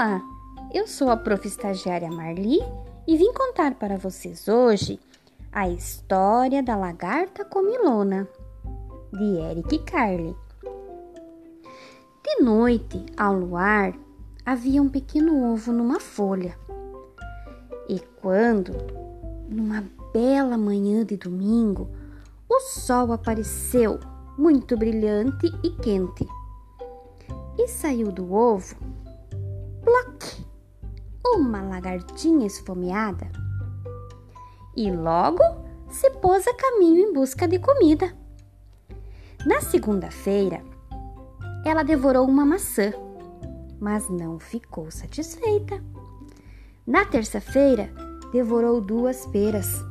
Olá, eu sou a prof. estagiária Marli e vim contar para vocês hoje a história da lagarta comilona, de Eric Carle. De noite, ao luar, havia um pequeno ovo numa folha. E quando, numa bela manhã de domingo, o sol apareceu, muito brilhante e quente, e saiu do ovo uma lagartinha esfomeada. E logo se pôs a caminho em busca de comida. Na segunda-feira, ela devorou uma maçã, mas não ficou satisfeita. Na terça-feira, devorou duas peras,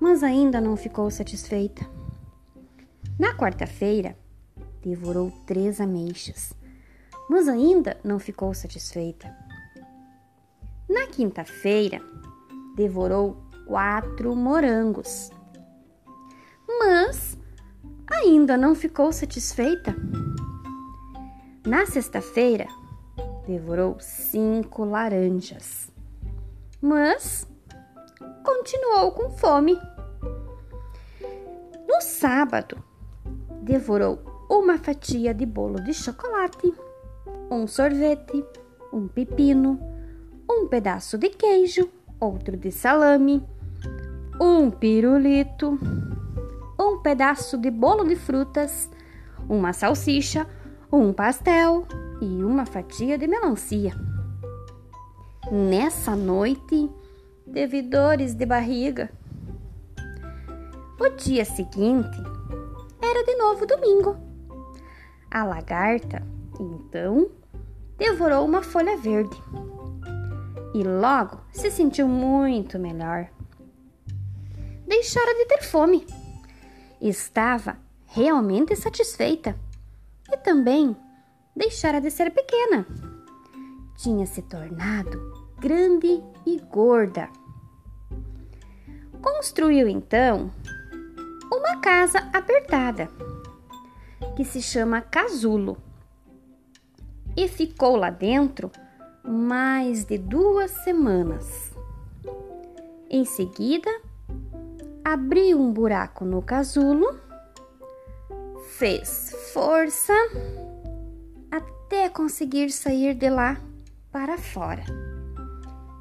mas ainda não ficou satisfeita. Na quarta-feira, devorou três ameixas mas ainda não ficou satisfeita. Na quinta-feira, devorou quatro morangos, mas ainda não ficou satisfeita. Na sexta-feira, devorou cinco laranjas, mas continuou com fome. No sábado, devorou uma fatia de bolo de chocolate um sorvete, um pepino, um pedaço de queijo, outro de salame, um pirulito, um pedaço de bolo de frutas, uma salsicha, um pastel e uma fatia de melancia. Nessa noite, teve dores de barriga. O dia seguinte era de novo domingo. A lagarta, então, devorou uma folha verde e logo se sentiu muito melhor. Deixara de ter fome. Estava realmente satisfeita e também deixara de ser pequena. Tinha se tornado grande e gorda. Construiu então uma casa apertada que se chama casulo e ficou lá dentro mais de duas semanas. Em seguida, abriu um buraco no casulo, fez força até conseguir sair de lá para fora.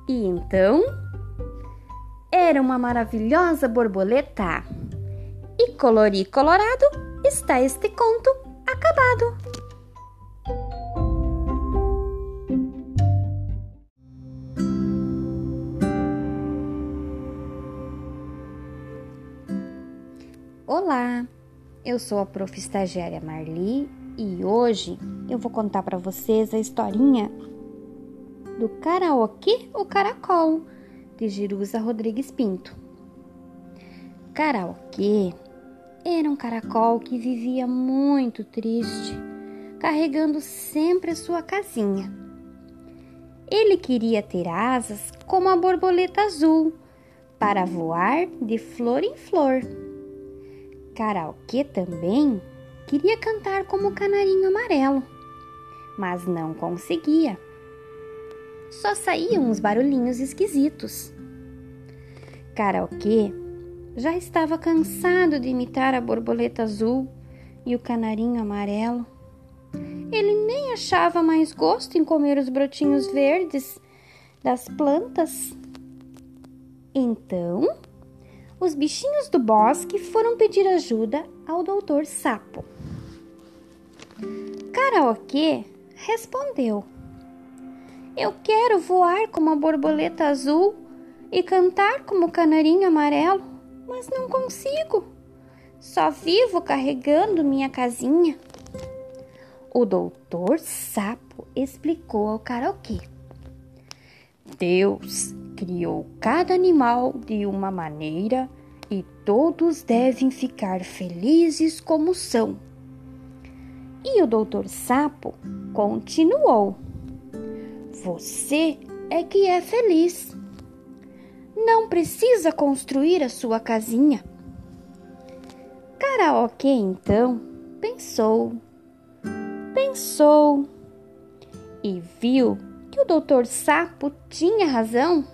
E então era uma maravilhosa borboleta. E colori colorado está este conto acabado. Olá, eu sou a prof. estagiária Marli e hoje eu vou contar para vocês a historinha do karaokê ou caracol de Jerusa Rodrigues Pinto. Karaokê era um caracol que vivia muito triste, carregando sempre a sua casinha. Ele queria ter asas como a borboleta azul para voar de flor em flor Karaokê também queria cantar como o canarinho amarelo, mas não conseguia. Só saíam uns barulhinhos esquisitos. Karaokê já estava cansado de imitar a borboleta azul e o canarinho amarelo. Ele nem achava mais gosto em comer os brotinhos verdes das plantas. Então, os bichinhos do bosque foram pedir ajuda ao doutor Sapo. Karaokê respondeu: Eu quero voar como a borboleta azul e cantar como o canarinho amarelo, mas não consigo. Só vivo carregando minha casinha. O doutor Sapo explicou ao karaokê. Deus criou cada animal de uma maneira e todos devem ficar felizes como são. E o doutor Sapo continuou: Você é que é feliz. Não precisa construir a sua casinha. Karaokê então pensou, pensou e viu que o doutor Sapo tinha razão.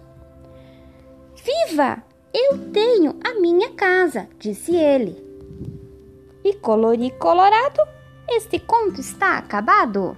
Viva! Eu tenho a minha casa, disse ele. E colori colorado, este conto está acabado.